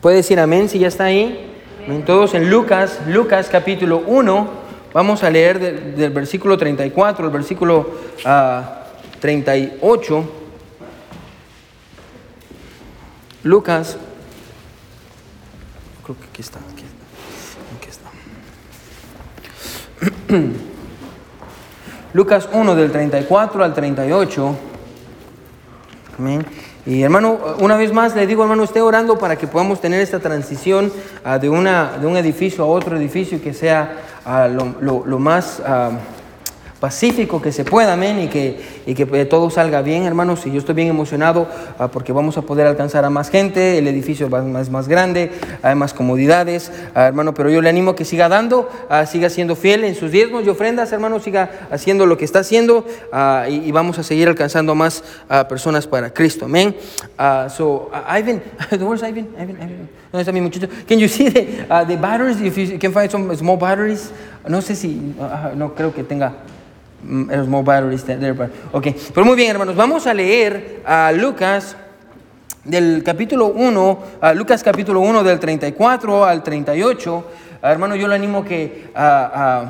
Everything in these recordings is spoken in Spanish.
Puede decir amén si ya está ahí. Amén. Todos en Lucas, Lucas capítulo 1, vamos a leer del, del versículo 34 al versículo ah, 38. Lucas, creo que aquí está, aquí está. Aquí está. Lucas 1 del 34 al 38. Amén. Y hermano, una vez más le digo, hermano, esté orando para que podamos tener esta transición ah, de, una, de un edificio a otro edificio que sea ah, lo más ah, pacífico que se pueda, amén, y que, y que eh, todo salga bien, hermanos. Y yo estoy bien emocionado ah, porque vamos a poder alcanzar a más gente, el edificio va más, más grande, hay más comodidades, ah, hermano, pero yo le animo que siga dando, ah, siga siendo fiel en sus diezmos y ofrendas, hermano, siga haciendo lo que está haciendo y, vamos a seguir alcanzando a más personas para Cristo, amén. So, Ivan, where's Ivan? Ivan, Ivan. ¿Dónde está mi muchacho? Can you see the, the batteries? If you can find some small batteries. No sé si, no creo que tenga mm, small batteries there, but- Ok, pero muy bien, hermanos, vamos a leer a Lucas del capítulo 1, a Lucas capítulo 1 del 34 al 38. Ah, hermano, yo le animo que, a,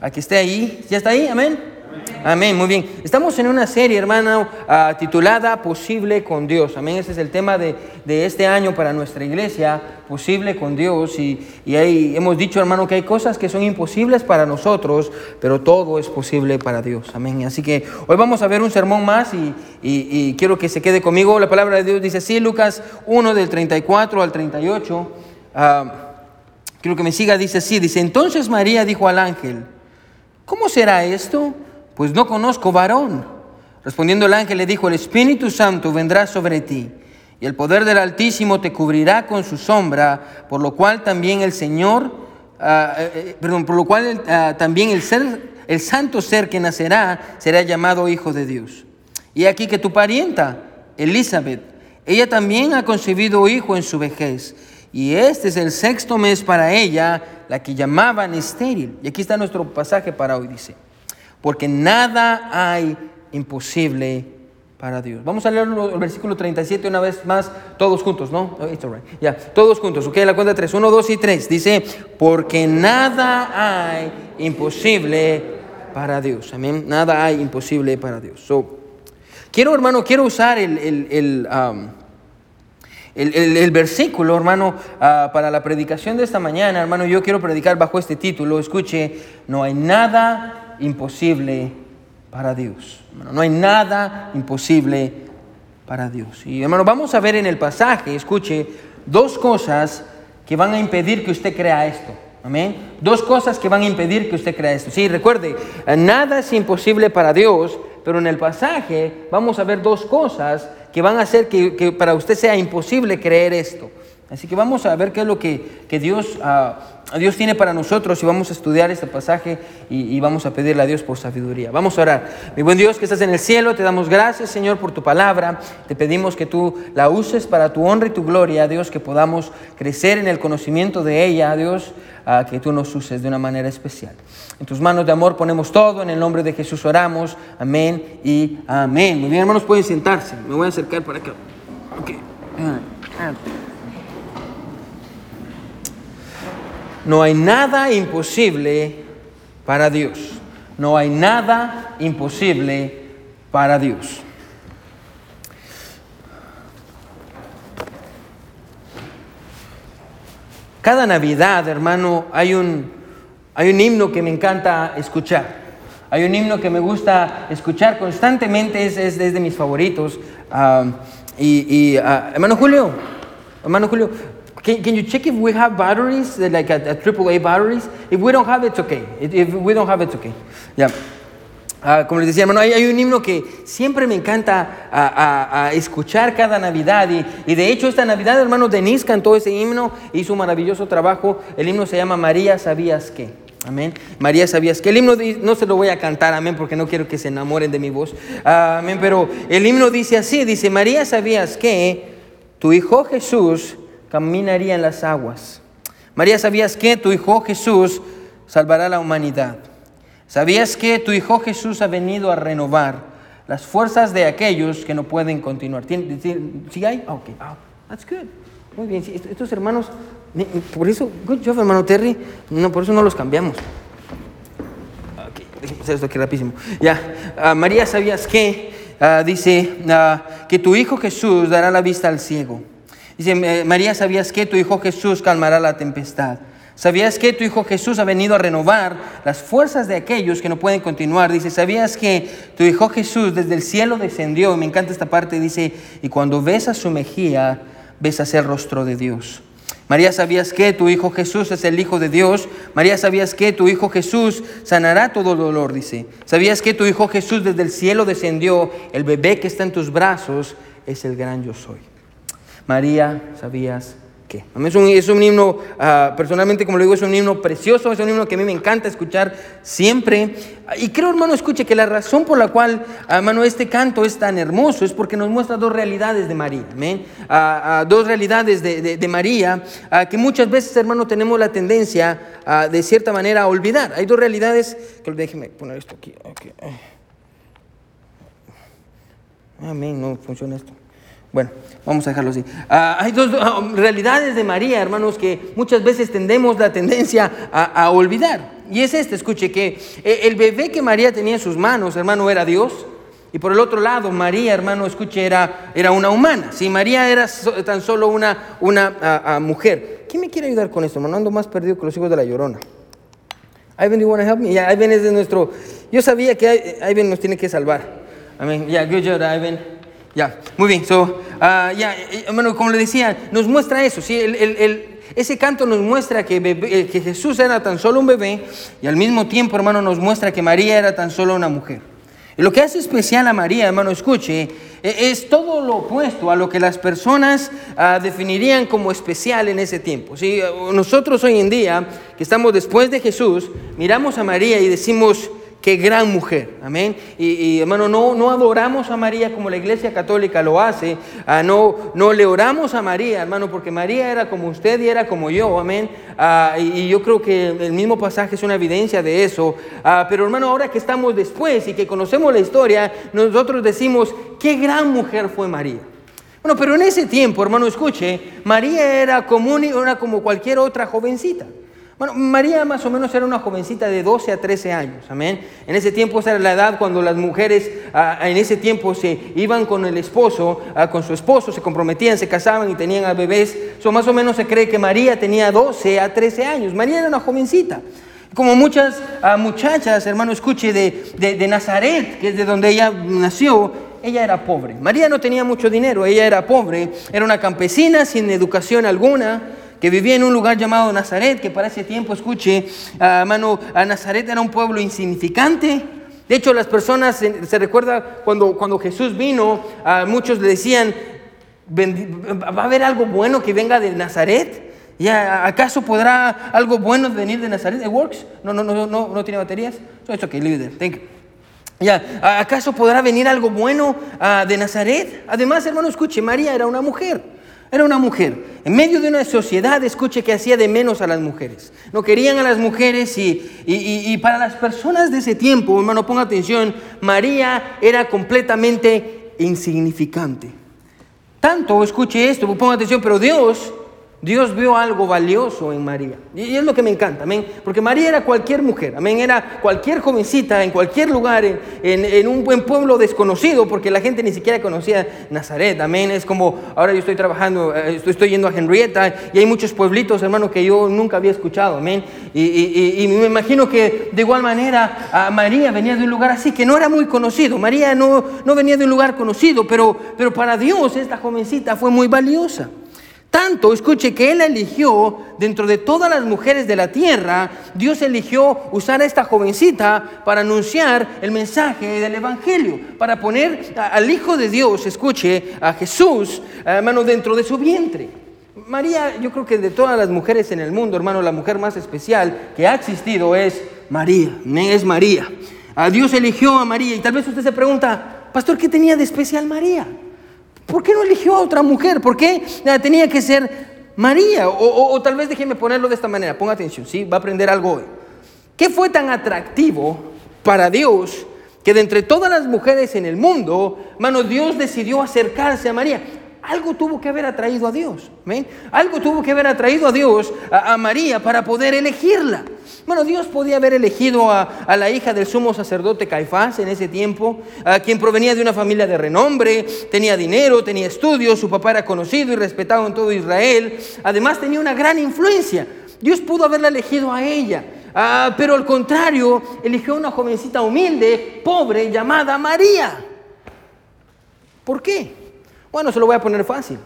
a- a que esté ahí. ¿Ya está ahí? Amén. Amén, muy bien. Estamos en una serie, hermano, ah, titulada Posible con Dios. Amén, ese es el tema de, de este año para nuestra iglesia, Posible con Dios. Y, y ahí hemos dicho, hermano, que hay cosas que son imposibles para nosotros, pero todo es posible para Dios. Amén. Así que hoy vamos a ver un sermón más y, y- quiero que se quede conmigo. La palabra de Dios dice así, Lucas 1 del 34 al 38. Ah, quiero que me siga, dice así, dice, entonces María dijo al ángel, ¿Cómo será esto? Pues no conozco varón. Respondiendo el ángel le dijo, el Espíritu Santo vendrá sobre ti y el poder del Altísimo te cubrirá con su sombra, por lo cual también el Señor, ah, eh, eh, perdón, por lo cual ah, también el ser, el santo ser que nacerá será llamado Hijo de Dios. Y aquí que tu parienta, Elizabeth, ella también ha concebido hijo en su vejez. Y este es el sexto mes para ella, la que llamaban estéril. Y aquí está nuestro pasaje para hoy, dice. Porque nada hay imposible para Dios. Vamos a leer el versículo 37 una vez más, todos juntos, ¿no? Oh, it's all right. Ya, todos juntos, ok, la cuenta de tres. Uno, dos y tres. Dice, porque nada hay imposible para Dios. Amén. Nada hay imposible para Dios. So, quiero, hermano, quiero usar el, el- el, um, el versículo, hermano, ah, para la predicación de esta mañana, hermano, yo quiero predicar bajo este título. Escuche, no hay nada imposible para Dios. No hay nada imposible para Dios. Y hermano, vamos a ver en el pasaje, escuche, dos cosas que van a impedir que usted crea esto. Amén. Dos cosas que van a impedir que usted crea esto. Sí, recuerde, nada es imposible para Dios, pero en el pasaje vamos a ver dos cosas que van a hacer que para usted sea imposible creer esto. Así que vamos a ver qué es lo que, que Dios, ah, Dios tiene para nosotros y vamos a estudiar este pasaje y, vamos a pedirle a Dios por sabiduría. Vamos a orar. Mi buen Dios que estás en el cielo, te damos gracias Señor por tu palabra. Te pedimos que tú la uses para tu honra y tu gloria, Dios, que podamos crecer en el conocimiento de ella, Dios, ah, que tú nos uses de una manera especial. En tus manos de amor ponemos todo, en el nombre de Jesús oramos. Amén y amén. Muy bien, hermanos, pueden sentarse. Me voy a acercar para acá. Ok. No hay nada imposible para Dios. No hay nada imposible para Dios. Cada Navidad, hermano, hay un, hay un himno que me encanta escuchar. Hay un himno que me gusta escuchar constantemente, es, es, de mis favoritos. Ah, y, y, ah, hermano Julio, hermano Julio, can, can you check if we have batteries, uh, like a, a AAA batteries? If we don't have it, it's okay. If we don't have it, it's okay. Yeah. Ah, como les decía, hermano, hay, hay un himno que siempre me encanta a, a- escuchar cada Navidad. Y, y de hecho, esta Navidad, hermano, Denise cantó ese himno, hizo un maravilloso trabajo. El himno se llama María, ¿sabías qué? Amén. María, ¿sabías qué? El himno no se lo voy a cantar, amén, porque no quiero que se enamoren de mi voz. Ah, amén, pero el himno dice así: dice, María, ¿sabías que tu hijo Jesús caminaría en las aguas? María, ¿sabías que tu hijo Jesús salvará a la humanidad? ¿Sabías que tu Hijo Jesús ha venido a renovar las fuerzas de aquellos que no pueden continuar? ¿Tien- tien- ¿Sí hay? Ok, ah, that's good. Muy bien, estos hermanos, por eso, good job, hermano Terry, no, por eso no los cambiamos. Ok, déjame hacer esto aquí rapidísimo. Ya, ah, María, ¿sabías? Ah, dice ah, que tu hijo Jesús dará la vista al ciego. Dice, María, ¿sabías qué? Tu hijo Jesús calmará la tempestad. ¿Sabías que tu Hijo Jesús ha venido a renovar las fuerzas de aquellos que no pueden continuar? Dice, ¿sabías que tu Hijo Jesús desde el cielo descendió? Me encanta esta parte, dice, y cuando ves a su mejilla, ves hacia el rostro de Dios. María, ¿sabías que tu Hijo Jesús es el Hijo de Dios? María, ¿sabías que tu Hijo Jesús sanará todo dolor? Dice. ¿Sabías que tu Hijo Jesús desde el cielo descendió? El bebé que está en tus brazos es el gran yo soy. María, ¿sabías es un, es un himno, ah, personalmente como le digo, es un himno precioso, es un himno que a mí me encanta escuchar siempre. Y creo, hermano, escuche que la razón por la cual, ah, hermano, este canto es tan hermoso es porque nos muestra dos realidades de María. Ah, dos realidades de, de, María que muchas veces, hermano, tenemos la tendencia de cierta manera a olvidar. Hay dos realidades, que déjeme poner esto aquí. Amén, no funciona esto. Bueno, vamos a dejarlo así. Ah, hay dos ah, realidades de María, hermanos, que muchas veces tendemos la tendencia a, olvidar. Y es este, escuche, que eh, el bebé que María tenía en sus manos, hermano, era Dios. Y por el otro lado, María, hermano, escuche, era, era una humana. Si María era tan solo una, una ah, mujer. ¿Quién me quiere ayudar con esto, hermano? Ando más perdido que los hijos de la llorona. Ivan, you want to help me? Yeah, Ivan es de nuestro... Yo sabía que Ivan nos tiene que salvar. Amén. Yeah, good job, Ivan. Ya, muy bien. So, ah, ya, eh, hermano, como le decía, nos muestra eso. ¿sí? ese canto nos muestra que, eh, que Jesús era tan solo un bebé y al mismo tiempo, hermano, nos muestra que María era tan solo una mujer. Y lo que hace especial a María, hermano, escuche, e, es todo lo opuesto a lo que las personas ah, definirían como especial en ese tiempo. ¿sí? Nosotros hoy en día, que estamos después de Jesús, miramos a María y decimos, Qué gran mujer, amén. Y, hermano, no, no adoramos a María como la iglesia católica lo hace, ah, no, no le oramos a María, hermano, porque María era como usted y era como yo, amén. Ah, y, yo creo que el mismo pasaje es una evidencia de eso. Ah, pero hermano, ahora que estamos después y que conocemos la historia, nosotros decimos, qué gran mujer fue María. Bueno, pero en ese tiempo, hermano, escuche, María era común era como cualquier otra jovencita. Bueno, María más o menos era una jovencita de 12 a 13 años, amén. En ese tiempo esa era la edad cuando las mujeres en ese tiempo se iban con el esposo, con su esposo, se comprometían, se casaban y tenían a bebés. So, más o menos se cree que María tenía 12 a 13 años. María era una jovencita. Como muchas muchachas, hermano, escuche, de, de Nazaret, que es de donde ella nació, ella era pobre. María no tenía mucho dinero, ella era pobre, era una campesina sin educación alguna que vivía en un lugar llamado Nazaret, que para ese tiempo, escuche, hermano, a Nazaret era un pueblo insignificante. De hecho, las personas, se, recuerda cuando, cuando Jesús vino, a muchos le decían, ¿va a haber algo bueno que venga de Nazaret? ¿Y acaso podrá algo bueno venir de Nazaret? ¿It works? No, no, no, no, no tiene baterías. So it's okay, leave it Thank you. ¿acaso podrá venir algo bueno ah, de Nazaret? Además, hermano, escuche, María era una mujer. Era una mujer. En medio de una sociedad, escuche que hacía de menos a las mujeres. No querían a las mujeres y, para las personas de ese tiempo, hermano, ponga atención, María era completamente insignificante. Tanto, escuche esto, ponga atención, pero Dios Dios vio algo valioso en María. Y es lo que me encanta, amén. Porque María era cualquier mujer, amén. Era cualquier jovencita en cualquier lugar, en, un buen pueblo desconocido, porque la gente ni siquiera conocía Nazaret, amén. Es como, ahora yo estoy trabajando, eh, estoy, yendo a Henrietta y hay muchos pueblitos, hermano, que yo nunca había escuchado, amén. Y, me imagino que de igual manera a María venía de un lugar así, que no era muy conocido. María no, no venía de un lugar conocido, pero, pero para Dios esta jovencita fue muy valiosa. Tanto, escuche, que Él eligió dentro de todas las mujeres de la tierra, Dios eligió usar a esta jovencita para anunciar el mensaje del Evangelio, para poner al Hijo de Dios, escuche, a Jesús, hermano, dentro de su vientre. María, yo creo que de todas las mujeres en el mundo, hermano, la mujer más especial que ha existido es María, es María. A Dios eligió a María y tal vez usted se pregunta, pastor, ¿qué tenía de especial María? ¿Por qué no eligió a otra mujer? ¿Por qué tenía que ser María? O, tal vez déjeme ponerlo de esta manera. Ponga atención, ¿sí? Va a aprender algo hoy. ¿Qué fue tan atractivo para Dios que de entre todas las mujeres en el mundo, hermano, Dios decidió acercarse a María? Algo tuvo que haber atraído a Dios. Algo tuvo que haber atraído a Dios, a, María, para poder elegirla. Bueno, Dios podía haber elegido a, a, la hija del sumo sacerdote Caifás en ese tiempo, a quien provenía de una familia de renombre, tenía dinero, tenía estudios, su papá era conocido y respetado en todo Israel, además tenía una gran influencia. Dios pudo haberla elegido a ella. Ah, pero al contrario, eligió una jovencita humilde, pobre, llamada María. ¿Por qué? Bueno, se lo voy a poner fácil.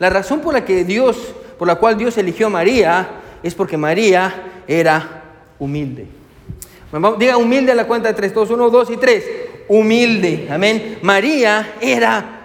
La razón por la que Dios, por la cual Dios eligió a María, es porque María era humilde. Diga humilde a la cuenta de 3, 2, 1, 2 y 3. Humilde, amén. María era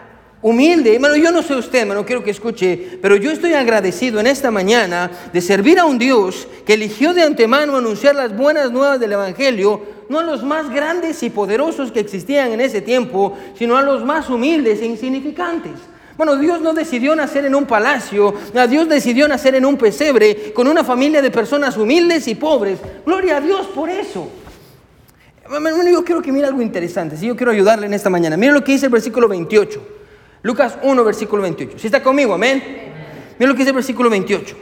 humilde. Hermano, yo no sé usted, hermano, quiero que escuche, pero yo estoy agradecido en esta mañana de servir a un Dios que eligió de antemano anunciar las buenas nuevas del Evangelio, no a los más grandes y poderosos que existían en ese tiempo, sino a los más humildes e insignificantes. Bueno, Dios no decidió nacer en un palacio, Dios decidió nacer en un pesebre con una familia de personas humildes y pobres. Gloria a Dios por eso. yo quiero que mire algo interesante, si yo quiero ayudarle en esta mañana. Mire lo que dice el versículo 28. Lucas 1, versículo 28. Si está conmigo, amén. Mira lo que dice el versículo 28.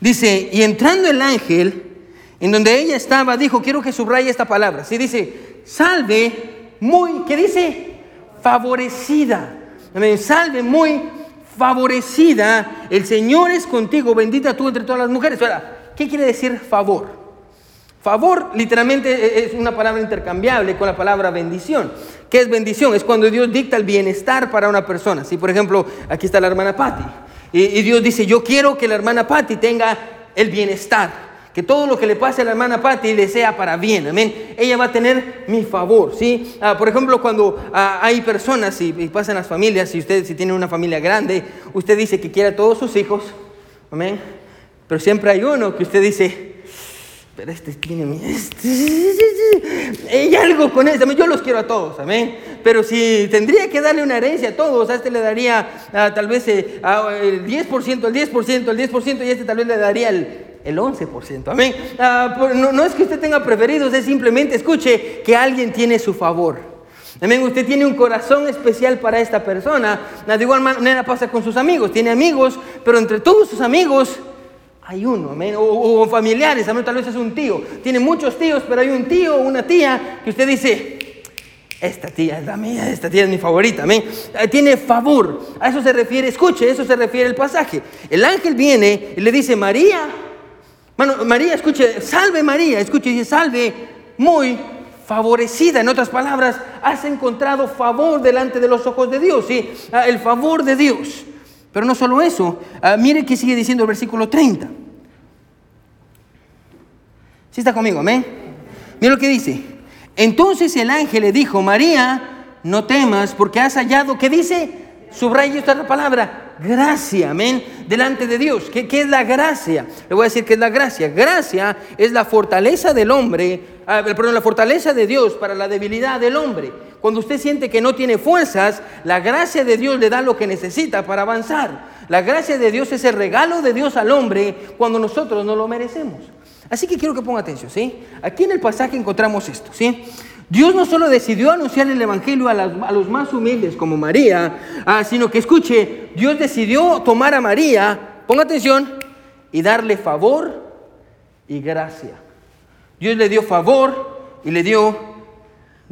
Dice, y entrando el ángel, en donde ella estaba, dijo, quiero que subraye esta palabra. Si dice, salve muy, ¿qué dice? Favorecida. Amén. Salve muy favorecida. El Señor es contigo, bendita tú entre todas las mujeres. Ahora, ¿qué quiere decir favor? Favor literalmente e, es una palabra intercambiable con la palabra bendición. ¿Qué es bendición? Es cuando Dios dicta el bienestar para una persona. Si por ejemplo aquí está la hermana Patti y, Dios dice, yo quiero que la hermana Patti tenga el bienestar, que todo lo que le pase a la hermana Patti le sea para bien, amén. Ella va a tener mi favor, ¿sí? Ah, por ejemplo, cuando ah, hay personas y, pasan las familias, si usted si tiene una familia grande, usted dice que quiere a todos sus hijos, amén. Pero siempre hay uno que usted dice, pero este tiene... Hay algo con este. Yo los quiero a todos, amén. Pero si tendría que darle una herencia a todos, a este le daría ah, tal vez eh, el 10%, el 10%, el 10%, y a este tal vez le daría el, el 11%. Amén. Ah, no, no, es que usted tenga preferidos, es simplemente escuche que alguien tiene su favor. Amén. Usted tiene un corazón especial para esta persona. De igual manera pasa con sus amigos. Tiene amigos, pero entre todos sus amigos hay uno, amén. O, familiares, amén. Tal vez es un tío. Tiene muchos tíos, pero hay un tío o una tía que usted dice, esta tía es la mía, esta tía es mi favorita, amén. Eh, tiene favor. A eso se refiere, escuche, a eso se refiere el pasaje. El ángel viene y le dice, María, María, escuche, salve María, escuche, dice, salve, muy favorecida. En otras palabras, has encontrado favor delante de los ojos de Dios, ¿sí? Ah, el favor de Dios. Pero no solo eso, ah, mire que sigue diciendo el versículo 30. ¿Sí está conmigo? Amén. Mire lo que dice. Entonces el ángel le dijo, María, no temas porque has hallado, ¿qué dice? Subraya esta palabra, gracia, amén, delante de Dios. ¿Qué, ¿Qué, es la gracia? Le voy a decir qué es la gracia. Gracia es la fortaleza del hombre, ah, perdón, la fortaleza de Dios para la debilidad del hombre. Cuando usted siente que no tiene fuerzas, la gracia de Dios le da lo que necesita para avanzar. La gracia de Dios es el regalo de Dios al hombre cuando nosotros no lo merecemos. Así que quiero que ponga atención, ¿sí? Aquí en el pasaje encontramos esto, ¿sí? Dios no solo decidió anunciar el Evangelio a, los más humildes como María, ah, sino que escuche, Dios decidió tomar a María, ponga atención, y darle favor y gracia. Dios le dio favor y le dio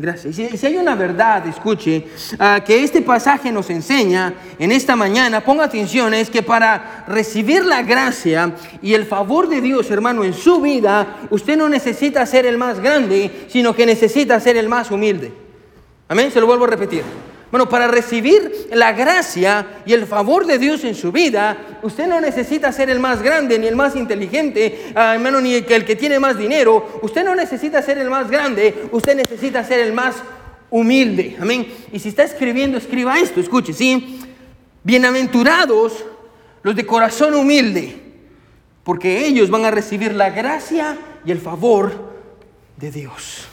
Gracias. Si, hay una verdad, escuche, ah, que este pasaje nos enseña en esta mañana, ponga atención, es que para recibir la gracia y el favor de Dios, hermano, en su vida, usted no necesita ser el más grande, sino que necesita ser el más humilde. Amén, se lo vuelvo a repetir. Bueno, para recibir la gracia y el favor de Dios en su vida, usted no necesita ser el más grande ni el más inteligente, hermano, ni el que, el que tiene más dinero. Usted no necesita ser el más grande, usted necesita ser el más humilde. Amén. Y si está escribiendo, escriba esto, escuche, ¿sí? Bienaventurados los de corazón humilde, porque ellos van a recibir la gracia y el favor de Dios.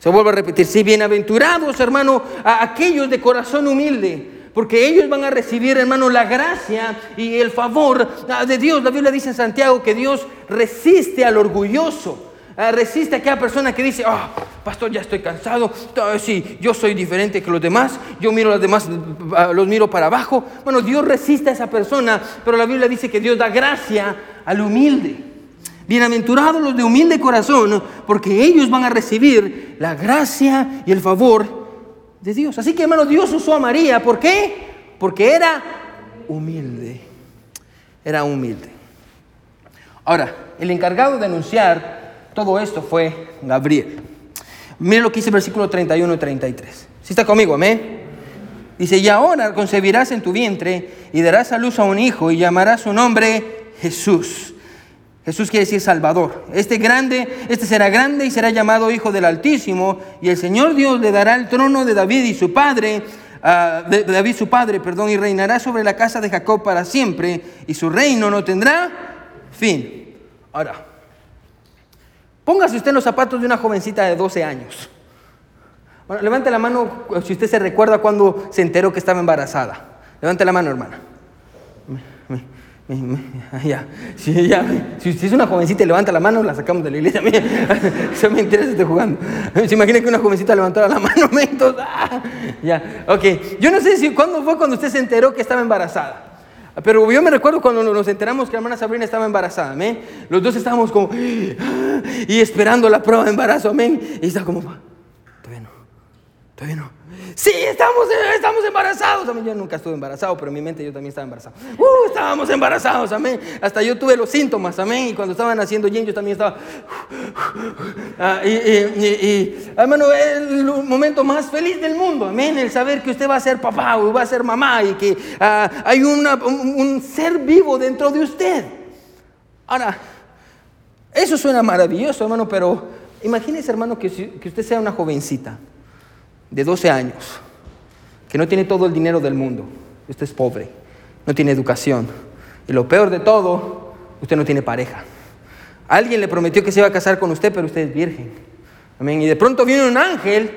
Se vuelve a repetir, si bienaventurados, hermano, a aquellos de corazón humilde, porque ellos van a recibir, hermano, la gracia y el favor de Dios. La Biblia dice en Santiago que Dios resiste al orgulloso, Ah, resiste a aquella persona que dice, ah, pastor, ya estoy cansado, ah, sí, yo soy diferente que los demás, yo miro a los demás, ah, los miro para abajo. Bueno, Dios resiste a esa persona, pero la Biblia dice que Dios da gracia al humilde. Bienaventurados los de humilde corazón, porque ellos van a recibir la gracia y el favor de Dios. Así que, hermano, Dios usó a María. ¿Por qué? Porque era humilde. Era humilde. Ahora, el encargado de anunciar todo esto fue Gabriel. Mire lo que dice el versículo 31 y 33. Si está conmigo, amén. Dice, y ahora concebirás en tu vientre y darás a luz a un hijo y llamarás su nombre Jesús. Jesús quiere decir Salvador. Este grande, este será grande y será llamado Hijo del Altísimo y el Señor Dios le dará el trono de David y su padre, uh, de David su padre, perdón, y reinará sobre la casa de Jacob para siempre y su reino no tendrá fin. Ahora, Póngase usted en los zapatos de una jovencita de 12 años. Bueno, levante la mano si usted se recuerda cuando se enteró que estaba embarazada. Levante la mano, hermana. Ya. Si, ya. si usted es una jovencita y levanta la mano, la sacamos de la iglesia. Eso me interesa, estoy jugando. Se imagina que una jovencita levantara la mano. Entonces, ah, ya, ok. Yo no sé si cuándo fue cuando usted se enteró que estaba embarazada. Pero yo me recuerdo cuando nos enteramos que la hermana Sabrina estaba embarazada, amén. Los dos estábamos como y esperando la prueba de embarazo, amén. Y está como, todavía no, todavía no. Sí, estamos, estamos embarazados. Amén. Yo nunca estuve embarazado, pero en mi mente yo también estaba embarazado. Uh, estábamos embarazados, amén. Hasta yo tuve los síntomas, amén. Y cuando estaban haciendo yen, yo también estaba. Ah, y, y, hermano, es el momento más feliz del mundo, amén. El saber que usted va a ser papá o va a ser mamá y que ah, hay un, ser vivo dentro de usted. Ahora, eso suena maravilloso, hermano, pero imagínese, hermano, que usted sea una jovencita de 12 años, que no tiene todo el dinero del mundo, usted es pobre, no tiene educación, y lo peor de todo, usted no tiene pareja. Alguien le prometió que se iba a casar con usted, pero usted es virgen. Amén. Y de pronto viene un ángel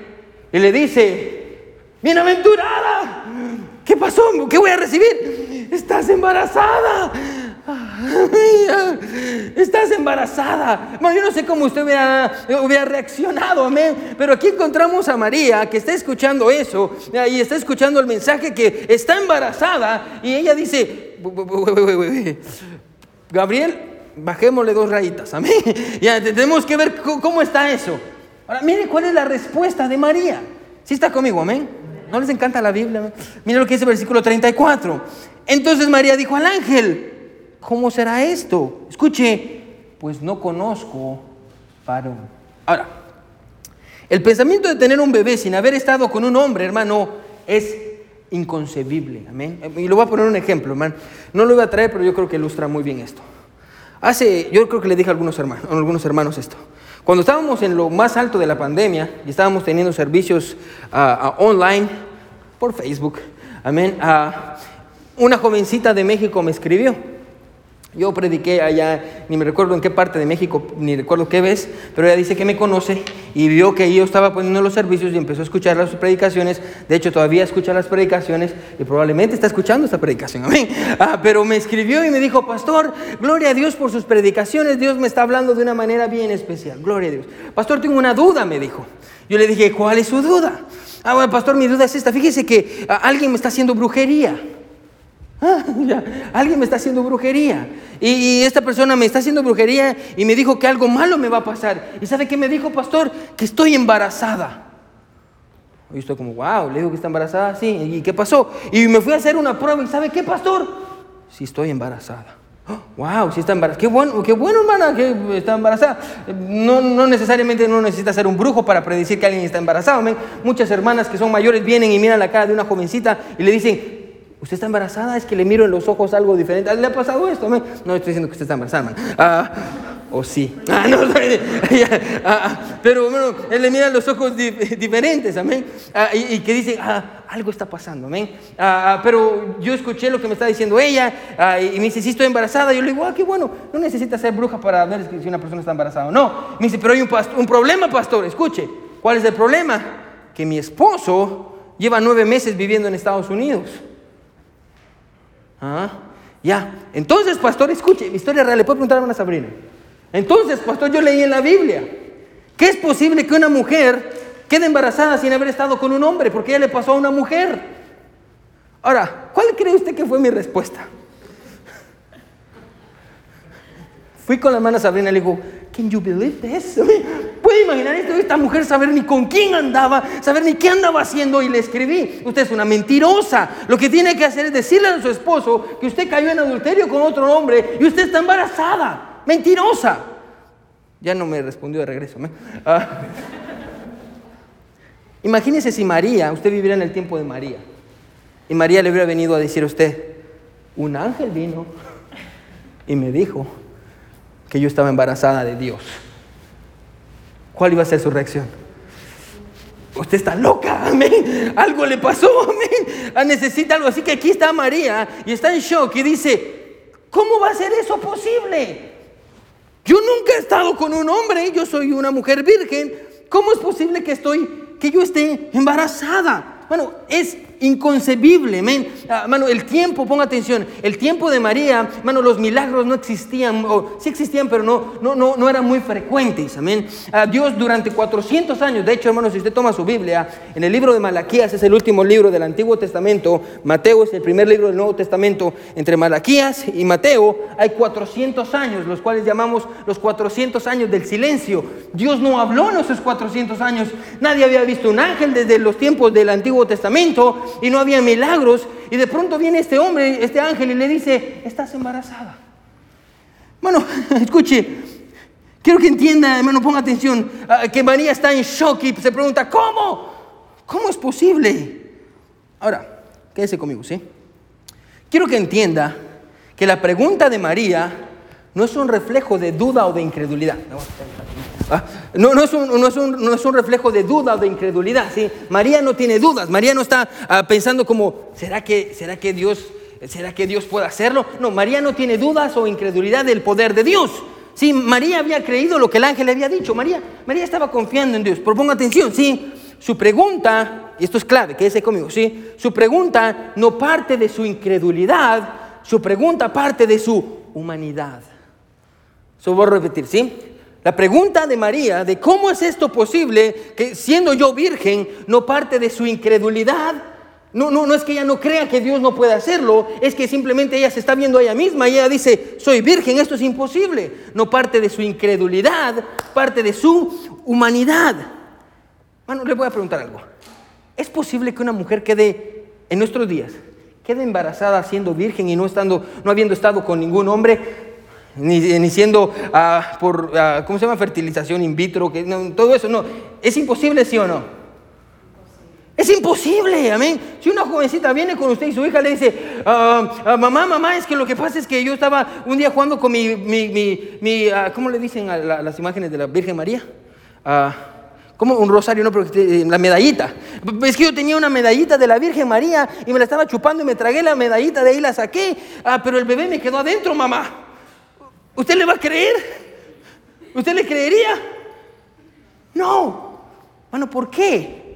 y le dice, bienaventurada, ¿qué pasó? ¿Qué voy a recibir? Estás embarazada. Estás embarazada. yo no sé cómo usted hubiera, reaccionado, amén. Pero aquí encontramos a María que está escuchando eso y está escuchando el mensaje que está embarazada y ella dice, Gabriel, bajémosle dos rayitas, amén. Ya tenemos que ver cómo está eso. Ahora, mire cuál es la respuesta de María. Si está conmigo, amén. ¿No les encanta la Biblia? Mire lo que dice el versículo 34. Entonces María dijo al ángel, ¿cómo será esto? Escuche, pues no conozco varón. Ahora, el pensamiento de tener un bebé sin haber estado con un hombre, hermano, es inconcebible. Amén. Y lo voy a poner un ejemplo, hermano. No lo voy a traer, pero yo creo que ilustra muy bien esto. Hace, yo creo que le dije a algunos hermanos, a algunos hermanos esto. Cuando estábamos en lo más alto de la pandemia y estábamos teniendo servicios ah, ah, online por Facebook, amén, uh, una jovencita de México me escribió yo prediqué allá, ni me recuerdo en qué parte de México, ni recuerdo qué vez, pero ella dice que me conoce y vio que yo estaba poniendo los servicios y empezó a escuchar las predicaciones. De hecho, todavía escucha las predicaciones y probablemente está escuchando esta predicación. Amén. Ah, pero me escribió y me dijo, Pastor, gloria a Dios por sus predicaciones. Dios me está hablando de una manera bien especial. Gloria a Dios. Pastor, tengo una duda, me dijo. Yo le dije, ¿cuál es su duda? Ah, bueno, Pastor, mi duda es esta. Fíjese que ah, alguien me está haciendo brujería. Alguien me está haciendo brujería. Y, esta persona me está haciendo brujería y me dijo que algo malo me va a pasar. ¿Y sabe qué me dijo, pastor? Que estoy embarazada. Y estoy como, wow, le digo que está embarazada, sí. ¿Y qué pasó? Y me fui a hacer una prueba y ¿sabe qué, pastor? Sí, estoy embarazada. Wow, sí está embarazada. Qué bueno, qué bueno, hermana, que está embarazada. No, no necesariamente no necesita ser un brujo para predecir que alguien está embarazado. Muchas hermanas que son mayores vienen y miran la cara de una jovencita y le dicen, ¿Usted está embarazada? Es que le miro en los ojos algo diferente. ¿Le ha pasado esto? No estoy diciendo que usted está embarazada, ah, o sí. Ah, no, ah, pero bueno, él le mira en los ojos diferentes, amén. y, que dice, algo está pasando, amén. pero yo escuché lo que me está diciendo ella y me dice, sí estoy embarazada. Yo le digo, ah, qué bueno, no necesita ser bruja para ver si una persona está embarazada o no. Me dice, pero hay un, un problema, pastor, escuche. ¿Cuál es el problema? Que mi esposo lleva nueve meses viviendo en Estados Unidos. Ah, ya. Entonces, pastor, escuche, mi historia real. Le puedo preguntar a una Sabrina. Entonces, pastor, yo leí en la Biblia que es posible que una mujer quede embarazada sin haber estado con un hombre, porque ya le pasó a una mujer. Ahora, ¿cuál cree usted que fue mi respuesta? Fui con la hermana Sabrina y le digo, Can you believe this? ¿Puede imaginar esto? Esta mujer saber ni con quién andaba, saber ni qué andaba haciendo y le escribí. Usted es una mentirosa. Lo que tiene que hacer es decirle a su esposo que usted cayó en adulterio con otro hombre y usted está embarazada. Mentirosa. Ya no me respondió de regreso. Ah. Imagínese si María, usted viviera en el tiempo de María, y María le hubiera venido a decir a usted, un ángel vino y me dijo, que yo estaba embarazada de Dios. ¿Cuál iba a ser su reacción? Usted está loca, amén. Algo le pasó, amén. Ah, necesita algo. Así que aquí está María y está en shock y dice, ¿cómo va a ser eso posible? Yo nunca he estado con un hombre, yo soy una mujer virgen. ¿Cómo es posible que estoy, que yo esté embarazada? Bueno, es inconcebible, men. Ah, mano, el tiempo, ponga atención, el tiempo de María, mano, los milagros no existían, o sí existían, pero no, no, no, no eran muy frecuentes, amén. Ah, Dios durante 400 años, de hecho, hermano, si usted toma su Biblia, en el libro de Malaquías es el último libro del Antiguo Testamento, Mateo es el primer libro del Nuevo Testamento, entre Malaquías y Mateo hay 400 años, los cuales llamamos los 400 años del silencio. Dios no habló en esos 400 años, nadie había visto un ángel desde los tiempos del Antiguo Testamento, y no había milagros. Y de pronto viene este hombre, este ángel, y le dice, estás embarazada. Bueno, escuche, quiero que entienda, hermano, ponga atención, ah, que María está en shock y se pregunta, ¿cómo? ¿Cómo es posible? Ahora, quédese conmigo, ¿sí? Quiero que entienda que la pregunta de María no es un reflejo de duda o de incredulidad. Ah, no, no, es un, no, es un, no, es un, reflejo de duda o de incredulidad. ¿sí? María no tiene dudas. María no está ah, pensando como, ¿será que, ¿será que Dios... ¿Será que Dios puede hacerlo? No, María no tiene dudas o incredulidad del poder de Dios. Sí, María había creído lo que el ángel le había dicho. María, María estaba confiando en Dios. Pero ponga atención, sí. Su pregunta, y esto es clave, quédese conmigo, sí. Su pregunta no parte de su incredulidad, su pregunta parte de su humanidad. Eso voy a repetir, ¿sí? La pregunta de María de cómo es esto posible que siendo yo virgen no parte de su incredulidad. No, no, no es que ella no crea que Dios no puede hacerlo, es que simplemente ella se está viendo a ella misma y ella dice, soy virgen, esto es imposible. No parte de su incredulidad, parte de su humanidad. Bueno, le voy a preguntar algo. ¿Es posible que una mujer quede en nuestros días, quede embarazada siendo virgen y no, estando, no habiendo estado con ningún hombre? Ni, siendo ah, por, uh, ¿cómo se llama? Fertilización in vitro, que, todo eso, no. ¿Es imposible, sí o no? Es imposible, amén. Si una jovencita viene con usted y su hija le dice, ah, mamá, mamá, es que lo que pasa es que yo estaba un día jugando con mi, mi, mi, ¿cómo le dicen a las imágenes de la Virgen María? como un rosario, no, pero eh, la medallita. Es que yo tenía una medallita de la Virgen María y me la estaba chupando y me tragué la medallita, de ahí la saqué. Ah, pero el bebé me quedó adentro, mamá. ¿Usted le va a creer? ¿Usted le creería? No. Bueno, ¿por qué?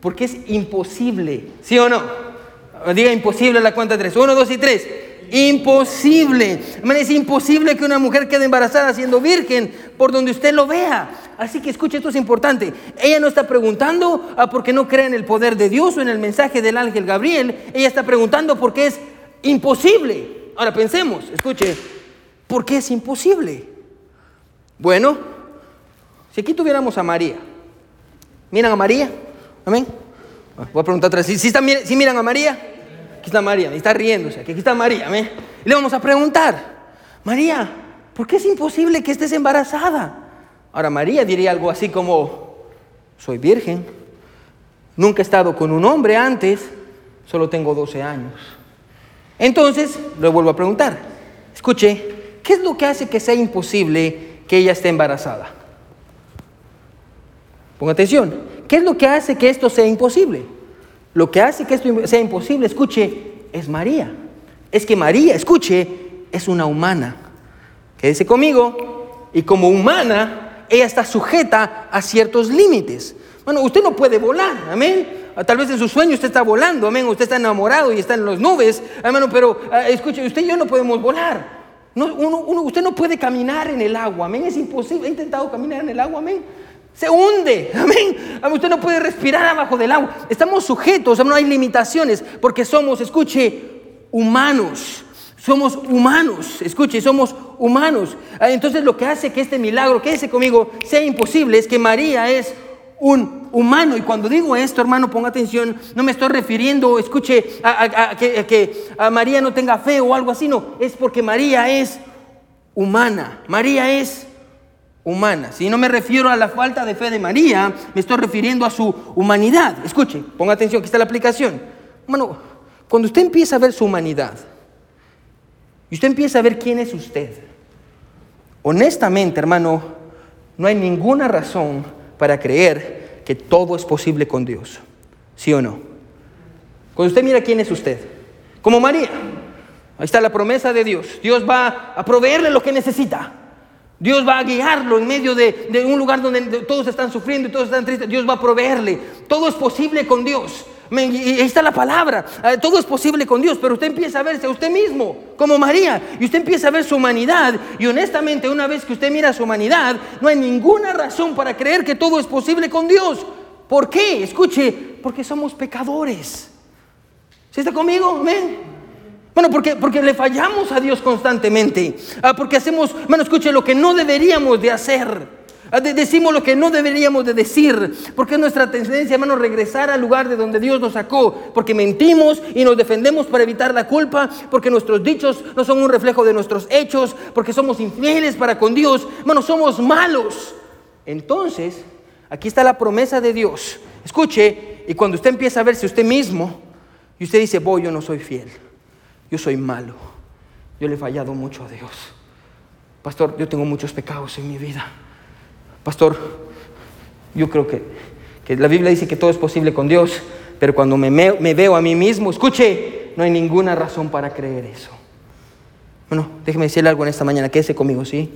Porque es imposible, ¿sí o no? Diga imposible la cuenta tres. Uno, dos y tres. Imposible. Es imposible que una mujer quede embarazada siendo virgen por donde usted lo vea. Así que escuche, esto es importante. Ella no está preguntando a por qué no cree en el poder de Dios o en el mensaje del ángel Gabriel. Ella está preguntando por qué es imposible. Ahora pensemos, escuche, ¿Por qué es imposible. Bueno, si aquí tuviéramos a María, ¿miran a María? Amén. Voy a preguntar otra vez, ¿sí, miran a María? Aquí está María, está riéndose, aquí está María, amén. Y le vamos a preguntar, María, ¿por qué es imposible que estés embarazada? Ahora María diría algo así como, soy virgen, nunca he estado con un hombre antes, solo tengo 12 años. Entonces, le vuelvo a preguntar, escuche, ¿qué es lo que hace que sea imposible que ella esté embarazada? Ponga atención, ¿qué es lo que hace que esto sea imposible? Lo que hace que esto sea imposible, escuche, es María. Es que María, escuche, es una humana. Quédese conmigo. Y como humana, ella está sujeta a ciertos límites. Bueno, usted no puede volar, amén. Tal vez en su sueño usted está volando, amén. Usted está enamorado y está en las nubes, hermano, pero ah, escuche, usted y yo no podemos volar. No, uno, usted no puede caminar en el agua, amén. Es imposible. He intentado caminar en el agua, amén. Se hunde, amén. Usted no puede respirar abajo del agua. Estamos sujetos, no hay limitaciones, porque somos, escuche, humanos. Somos humanos, escuche, somos humanos. Ah, entonces lo que hace que este milagro, quédese conmigo, sea imposible es que María es un humano. Y cuando digo esto, hermano, ponga atención, no me estoy refiriendo, escuche, a, que, María no tenga fe o algo así, no, es porque María es humana. María es humana. Si no me refiero a la falta de fe de María, me estoy refiriendo a su humanidad. Escuche, ponga atención, aquí está la aplicación. Hermano, cuando usted empieza a ver su humanidad, y usted empieza a ver quién es usted, honestamente, hermano, no hay ninguna razón para creer que todo es posible con Dios. ¿Sí o no? Cuando usted mira quién es usted, como María, ahí está la promesa de Dios. Dios va a proveerle lo que necesita. Dios va a guiarlo en medio de, de un lugar donde todos están sufriendo y todos están tristes. Dios va a proveerle. Todo es posible con Dios. Y ahí está la palabra. Ah, todo es posible con Dios, pero usted empieza a verse a usted mismo como María y usted empieza a ver su humanidad. Y honestamente, una vez que usted mira su humanidad, no hay ninguna razón para creer que todo es posible con Dios. ¿Por qué? Escuche, porque somos pecadores. ¿Sí está conmigo? Amén. Bueno, porque, porque le fallamos a Dios constantemente. Ah, porque hacemos, bueno, escuche, lo que no deberíamos de hacer. Ah, decimos lo que no deberíamos de decir, porque es nuestra tendencia, hermano, regresar al lugar de donde Dios nos sacó, porque mentimos y nos defendemos para evitar la culpa, porque nuestros dichos no son un reflejo de nuestros hechos, porque somos infieles para con Dios, hermano, somos malos. Entonces, aquí está la promesa de Dios. Escuche, y cuando usted empieza a verse usted mismo, y usted dice, voy, yo no soy fiel, yo soy malo, yo le he fallado mucho a Dios. Pastor, yo tengo muchos pecados en mi vida. Pastor, yo creo que, la Biblia dice que todo es posible con Dios, pero cuando me, me, veo a mí mismo, escuche, no hay ninguna razón para creer eso. Bueno, déjeme decirle algo en esta mañana, quédese conmigo, ¿sí?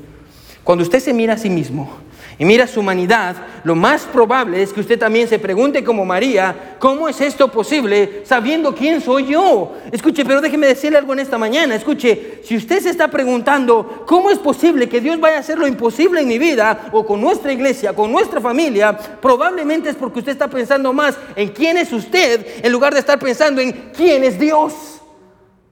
Cuando usted se mira a sí mismo y mira su humanidad, lo más probable es que usted también se pregunte como María, ¿cómo es esto posible sabiendo quién soy yo? Escuche, pero déjeme decirle algo en esta mañana. Escuche, si usted se está preguntando, ¿cómo es posible que Dios vaya a hacer lo imposible en mi vida o con nuestra iglesia, con nuestra familia? Probablemente es porque usted está pensando más en quién es usted en lugar de estar pensando en quién es Dios.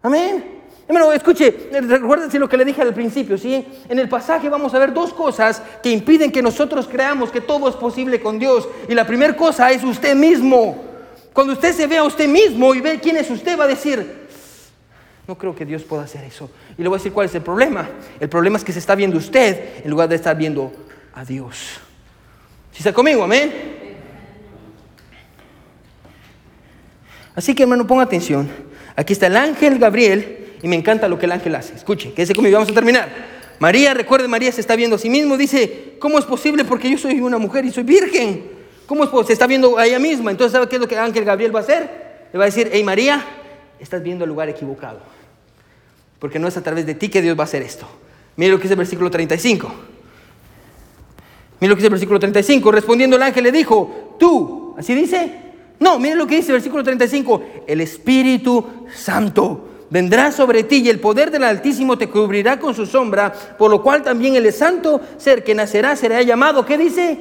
Amén. Hermano, escuche, recuérdense lo que le dije al principio, ¿sí? En el pasaje vamos a ver dos cosas que impiden que nosotros creamos que todo es posible con Dios. Y la primera cosa es usted mismo. Cuando usted se ve a usted mismo y ve quién es usted, va a decir, no creo que Dios pueda hacer eso. Y le voy a decir cuál es el problema. El problema es que se está viendo usted en lugar de estar viendo a Dios. ¿Sí está conmigo? Amén. Así que hermano, ponga atención. Aquí está el ángel Gabriel y me encanta lo que el ángel hace. Escuche, quédese conmigo, vamos a terminar. María, recuerde, María se está viendo a sí mismo, dice, ¿cómo es posible? Porque yo soy una mujer y soy virgen. ¿Cómo es posible? Se está viendo a ella misma. Entonces, ¿sabe qué es lo que el ángel Gabriel va a hacer? Le va a decir, hey María, estás viendo el lugar equivocado. Porque no es a través de ti que Dios va a hacer esto. Mire lo que dice el versículo 35. Mire lo que dice el versículo 35. Respondiendo el ángel le dijo, tú, ¿así dice? No, mire lo que dice el versículo 35. El Espíritu Santo vendrá sobre ti y el poder del Altísimo te cubrirá con su sombra, por lo cual también el santo ser que nacerá será llamado, ¿qué dice?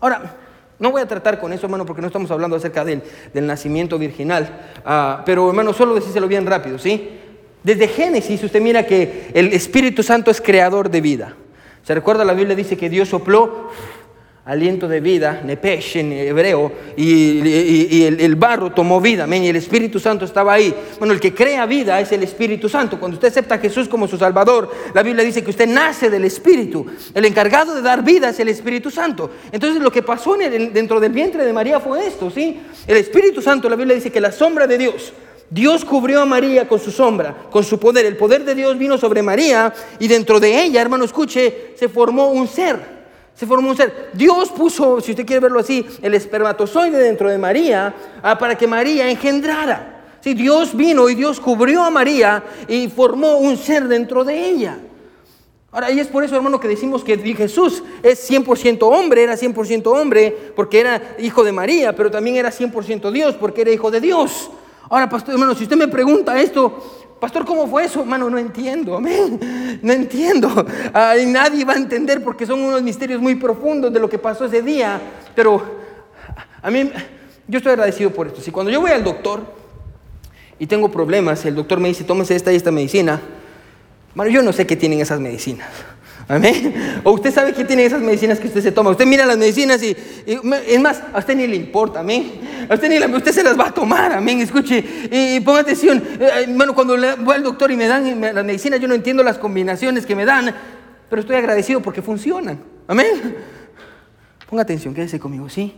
Ahora, no voy a tratar con eso, hermano, porque no estamos hablando acerca del, del nacimiento virginal, ah, pero hermano, solo decíselo bien rápido, ¿sí? Desde Génesis usted mira que el Espíritu Santo es creador de vida. ¿Se recuerda? La Biblia dice que Dios sopló aliento de vida, nepesh en hebreo, y, el, barro tomó vida, y el Espíritu Santo estaba ahí. Bueno, el que crea vida es el Espíritu Santo. Cuando usted acepta a Jesús como su Salvador, la Biblia dice que usted nace del Espíritu. El encargado de dar vida es el Espíritu Santo. Entonces lo que pasó dentro del vientre de María fue esto, ¿sí? El Espíritu Santo, la Biblia dice que la sombra de Dios, Dios cubrió a María con su sombra, con su poder. El poder de Dios vino sobre María y dentro de ella, hermano, escuche, se formó un ser. Se formó un ser. Dios puso, si usted quiere verlo así, el espermatozoide dentro de María ah, para que María engendrara. Si Dios vino y Dios cubrió a María y formó un ser dentro de ella. Ahora, y es por eso, hermano, que decimos que Jesús es 100% hombre, era 100% hombre porque era hijo de María, pero también era 100% Dios porque era hijo de Dios. Ahora, pastor, hermano, si usted me pregunta esto, Pastor, ¿cómo fue eso? Hermano, no entiendo, amén. No entiendo. nadie va a entender porque son unos misterios muy profundos de lo que pasó ese día. Pero a mí, yo estoy agradecido por esto. Si cuando yo voy al doctor y tengo problemas, el doctor me dice, tómese esta y esta medicina. Bueno, yo no sé qué tienen esas medicinas. Amén. O usted sabe qué tienen esas medicinas que usted se toma. Usted mira las medicinas y, es más, a usted ni le importa, amén. A usted ni usted se las va a tomar, amén. Escuche y, ponga atención. Bueno, eh, cuando voy al doctor y me dan las medicinas, yo no entiendo las combinaciones que me dan, pero estoy agradecido porque funcionan. Amén. Ponga atención, quédese conmigo, ¿sí?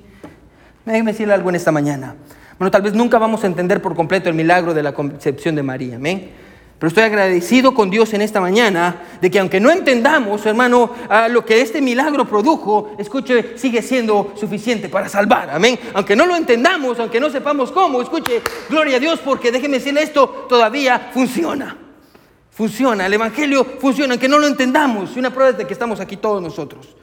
Déjeme decirle algo en esta mañana. Bueno, tal vez nunca vamos a entender por completo el milagro de la concepción de María, amén. Pero estoy agradecido con Dios en esta mañana de que aunque no entendamos, hermano, lo que este milagro produjo, escuche, sigue siendo suficiente para salvar. Amén. Aunque no lo entendamos, aunque no sepamos cómo, escuche, gloria a Dios porque déjeme decirle esto, todavía funciona. Funciona, el Evangelio funciona, aunque no lo entendamos. Y una prueba es de que estamos aquí todos nosotros.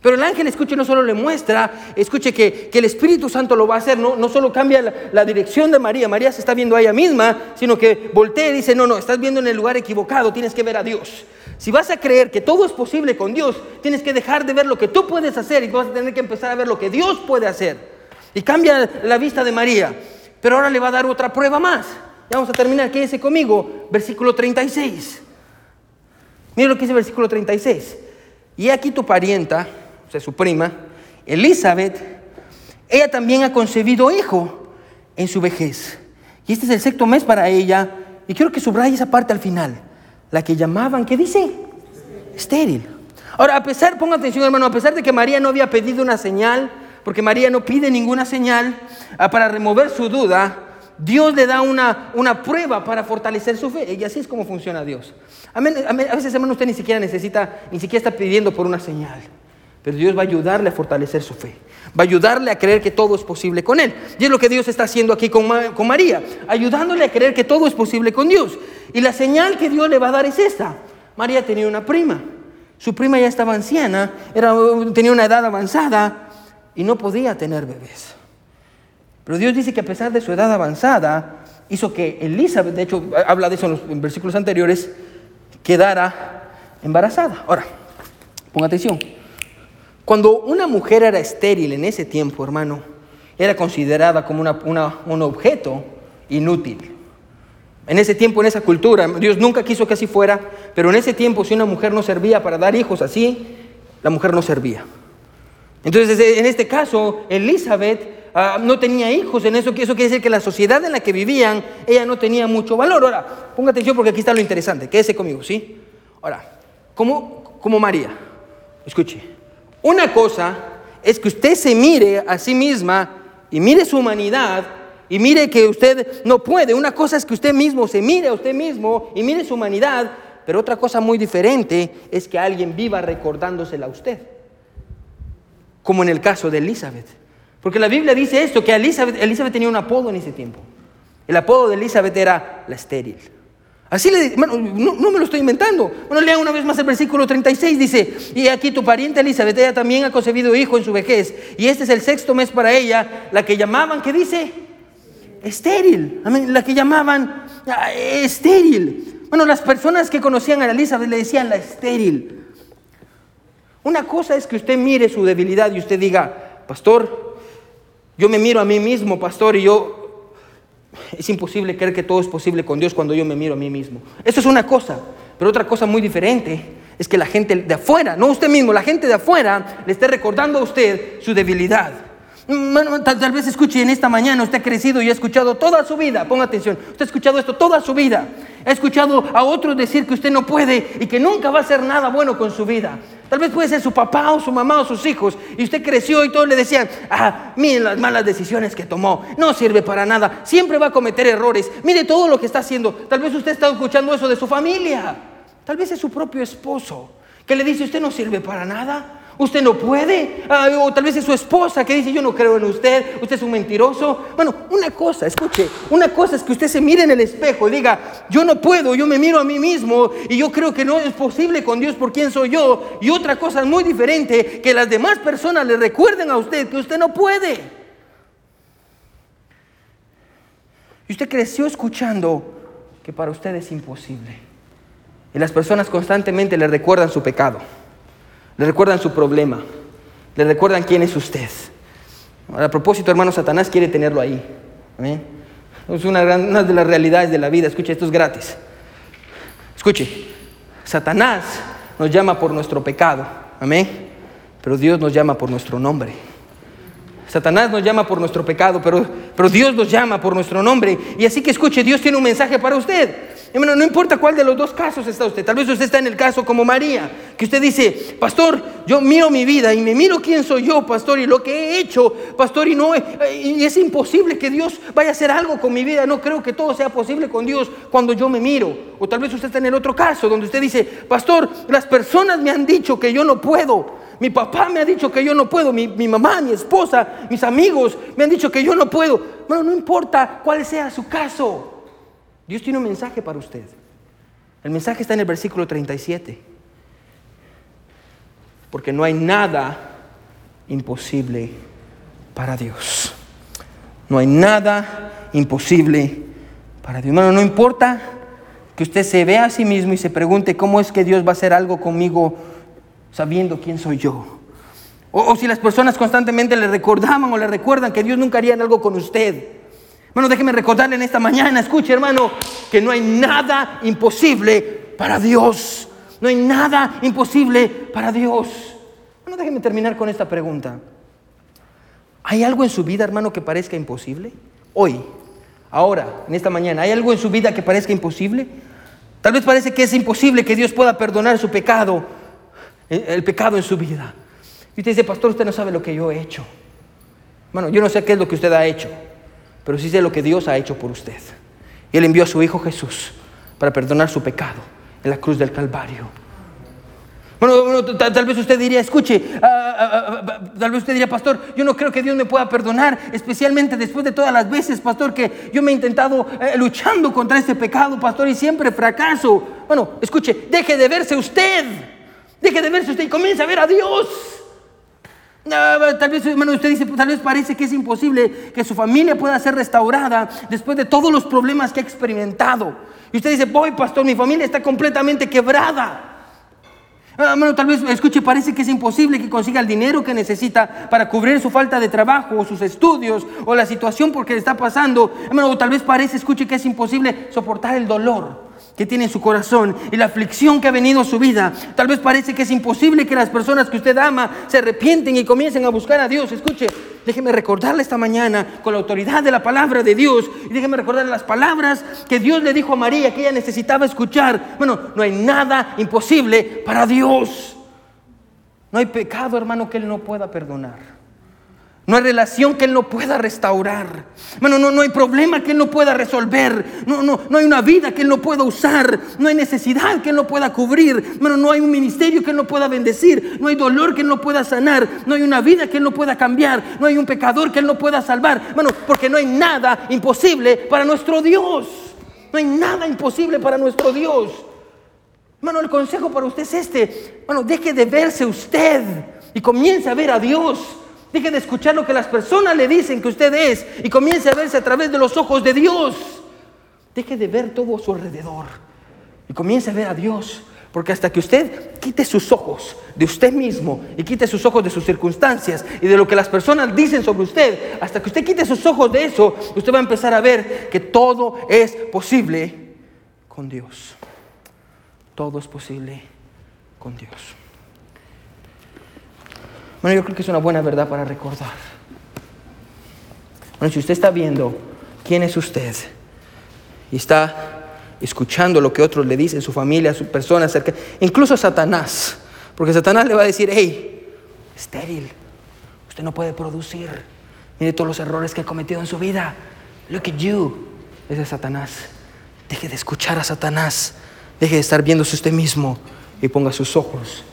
Pero el ángel, escuche, no solo le muestra, escuche que, el Espíritu Santo lo va a hacer, no, no solo cambia la, dirección de María, María se está viendo a ella misma, sino que voltea y dice, no, no, estás viendo en el lugar equivocado, tienes que ver a Dios. Si vas a creer que todo es posible con Dios, tienes que dejar de ver lo que tú puedes hacer y vas a tener que empezar a ver lo que Dios puede hacer. Y cambia la vista de María. Pero ahora le va a dar otra prueba más. Ya vamos a terminar, quédese conmigo, versículo 36. Mira lo que dice el versículo 36. Y aquí tu parienta o sea, su prima, Elizabeth, ella también ha concebido hijo en su vejez. Y este es el sexto mes para ella. Y quiero que subraye esa parte al final. La que llamaban, ¿qué dice? Estéril. Ahora, a pesar, ponga atención hermano, a pesar de que María no había pedido una señal, porque María no pide ninguna señal ah, para remover su duda, Dios le da una, una prueba para fortalecer su fe. Y así es como funciona Dios. A veces, hermano, usted ni siquiera necesita, ni siquiera está pidiendo por una señal. Pero Dios va a ayudarle a fortalecer su fe. Va a ayudarle a creer que todo es posible con Él. Y es lo que Dios está haciendo aquí con, María, ayudándole a creer que todo es posible con Dios. Y la señal que Dios le va a dar es esta. María tenía una prima. Su prima ya estaba anciana, tenía una edad avanzada y no podía tener bebés. Pero Dios dice que a pesar de su edad avanzada, hizo que Elizabeth, de hecho habla de eso en los versículos anteriores, quedara embarazada. Ahora, ponga atención. Cuando una mujer era estéril en ese tiempo, hermano, era considerada como un objeto inútil. En ese tiempo, en esa cultura, Dios nunca quiso que así fuera, pero en ese tiempo si una mujer no servía para dar hijos así, la mujer no servía. Entonces, en este caso, Elizabeth ah, no tenía hijos, en eso, eso quiere decir que la sociedad en la que vivían, ella no tenía mucho valor. Ahora, ponga atención porque aquí está lo interesante, quédese conmigo, ¿sí? Ahora, como, como María, escuche, una cosa es que usted se mire a sí misma y mire su humanidad y mire que usted no puede. Una cosa es que usted mismo se mire a usted mismo y mire su humanidad, pero otra cosa muy diferente es que alguien viva recordándosela a usted. Como en el caso de Elizabeth. Porque la Biblia dice esto, que Elizabeth, Elizabeth tenía un apodo en ese tiempo. El apodo de Elizabeth era la estéril. Así le bueno, no, me lo estoy inventando. Bueno, lea una vez más el versículo 36, dice, y aquí tu pariente Elizabeth, ella también ha concebido hijo en su vejez, y este es el sexto mes para ella, la que llamaban, ¿qué dice? Estéril, la que llamaban ah, estéril. Bueno, las personas que conocían a Elizabeth le decían la estéril. Una cosa es que usted mire su debilidad y usted diga, pastor, yo me miro a mí mismo, pastor, y yo es imposible creer que todo es posible con Dios cuando yo me miro a mí mismo. Eso es una cosa, pero otra cosa muy diferente es que la gente de afuera, no usted mismo, la gente de afuera le esté recordando a usted su debilidad. Tal, vez escuche en esta mañana, usted ha crecido y ha escuchado toda su vida, ponga atención, usted ha escuchado esto toda su vida, ha escuchado a otros decir que usted no puede y que nunca va a hacer nada bueno con su vida. Tal vez puede ser su papá o su mamá o sus hijos y usted creció y todos le decían, ah, miren las malas decisiones que tomó, no sirve para nada, siempre va a cometer errores, mire todo lo que está haciendo. Tal vez usted está escuchando eso de su familia, tal vez es su propio esposo que le dice, usted no sirve para nada. Usted no puede. O tal vez es su esposa que dice, yo no creo en usted, usted es un mentiroso. Bueno, una cosa, escuche, una cosa es que usted se mire en el espejo y diga, yo no puedo, yo me miro a mí mismo y yo creo que no es posible con Dios por quién soy yo. Y otra cosa muy diferente, que las demás personas le recuerden a usted que usted no puede. Y usted creció escuchando que para usted es imposible. Y las personas constantemente le recuerdan su pecado, le recuerdan su problema, le recuerdan quién es usted. A propósito, hermano, Satanás quiere tenerlo ahí. Es una, una de las realidades de la vida. Escuche, esto es gratis. Escuche, Satanás nos llama por nuestro pecado. Amén. Pero Dios nos llama por nuestro nombre. Satanás nos llama por nuestro pecado, pero, Dios nos llama por nuestro nombre. Y así que escuche, Dios tiene un mensaje para usted. Hermano, no importa cuál de los dos casos está usted. Tal vez usted está en el caso como María, que usted dice, pastor, yo miro mi vida y me miro quién soy yo, pastor, y lo que he hecho, pastor, y no y es imposible que Dios vaya a hacer algo con mi vida. No creo que todo sea posible con Dios cuando yo me miro. O tal vez usted está en el otro caso, donde usted dice, pastor, las personas me han dicho que yo no puedo. Mi papá me ha dicho que yo no puedo, mi, mi mamá, mi esposa, mis amigos me han dicho que yo no puedo. Bueno, no importa cuál sea su caso. Dios tiene un mensaje para usted. El mensaje está en el versículo 37. Porque no hay nada imposible para Dios. No hay nada imposible para Dios. Hermano, no importa que usted se vea a sí mismo y se pregunte cómo es que Dios va a hacer algo conmigo sabiendo quién soy yo. O, si las personas constantemente le recordaban o le recuerdan que Dios nunca haría algo con usted. Hermano, déjeme recordarle en esta mañana, escuche hermano, que no hay nada imposible para Dios. No hay nada imposible para Dios. Bueno, déjeme terminar con esta pregunta. ¿Hay algo en su vida, hermano, que parezca imposible? Hoy, ahora, en esta mañana, ¿hay algo en su vida que parezca imposible? Tal vez parece que es imposible que Dios pueda perdonar su pecado, el pecado en su vida. Y usted dice, pastor, usted no sabe lo que yo he hecho. Bueno, yo no sé qué es lo que usted ha hecho pero sí sé lo que Dios ha hecho por usted. Y Él envió a su Hijo Jesús para perdonar su pecado en la cruz del Calvario. Bueno, tal, vez usted diría, escuche, ah, ah, ah, tal vez usted diría, pastor, yo no creo que Dios me pueda perdonar, especialmente después de todas las veces, pastor, que yo me he intentado eh, luchando contra este pecado, pastor, y siempre fracaso. Bueno, escuche, deje de verse usted, deje de verse usted y comience a ver a Dios. Tal vez, hermano, usted dice, tal vez parece que es imposible que su familia pueda ser restaurada después de todos los problemas que ha experimentado. Y usted dice, voy, pastor, mi familia está completamente quebrada. Hermano, tal vez, escuche, parece que es imposible que consiga el dinero que necesita para cubrir su falta de trabajo o sus estudios o la situación por que le está pasando. Hermano, tal vez parece, escuche, que es imposible soportar el dolor que tiene en su corazón y la aflicción que ha venido a su vida. Tal vez parece que es imposible que las personas que usted ama se arrepienten y comiencen a buscar a Dios. Escuche, déjeme recordarle esta mañana con la autoridad de la palabra de Dios y déjeme recordarle las palabras que Dios le dijo a María que ella necesitaba escuchar. Bueno, no hay nada imposible para Dios. No hay pecado, hermano, que Él no pueda perdonar. No hay relación que Él no pueda restaurar. Bueno, no, no hay problema que Él no pueda resolver. No, no, no hay una vida que Él no pueda usar. No hay necesidad que Él no pueda cubrir. Bueno, no hay un ministerio que Él no pueda bendecir. No hay dolor que Él no pueda sanar. No hay una vida que Él no pueda cambiar. No hay un pecador que Él no pueda salvar. Bueno, porque no hay nada imposible para nuestro Dios. No hay nada imposible para nuestro Dios. Bueno, el consejo para usted es este. Bueno, deje de verse usted y comience a ver a Dios. Deje de escuchar lo que las personas le dicen que usted es y comience a verse a través de los ojos de Dios. Deje de ver todo a su alrededor y comience a ver a Dios. Porque hasta que usted quite sus ojos de usted mismo y quite sus ojos de sus circunstancias y de lo que las personas dicen sobre usted, hasta que usted quite sus ojos de eso, usted va a empezar a ver que todo es posible con Dios. Todo es posible con Dios. Bueno, yo creo que es una buena verdad para recordar. Bueno, si usted está viendo quién es usted y está escuchando lo que otros le dicen, su familia, su persona cerca, incluso Satanás, porque Satanás le va a decir, hey, estéril, usted no puede producir, mire todos los errores que ha cometido en su vida, look at you, ese es Satanás. Deje de escuchar a Satanás, deje de estar viéndose usted mismo y ponga sus ojos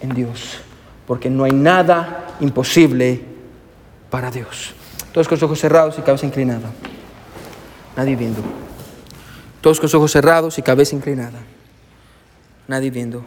en Dios porque no hay nada imposible para Dios. Todos con los ojos cerrados y cabeza inclinada. Nadie viendo. Todos con los ojos cerrados y cabeza inclinada. Nadie viendo.